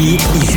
一。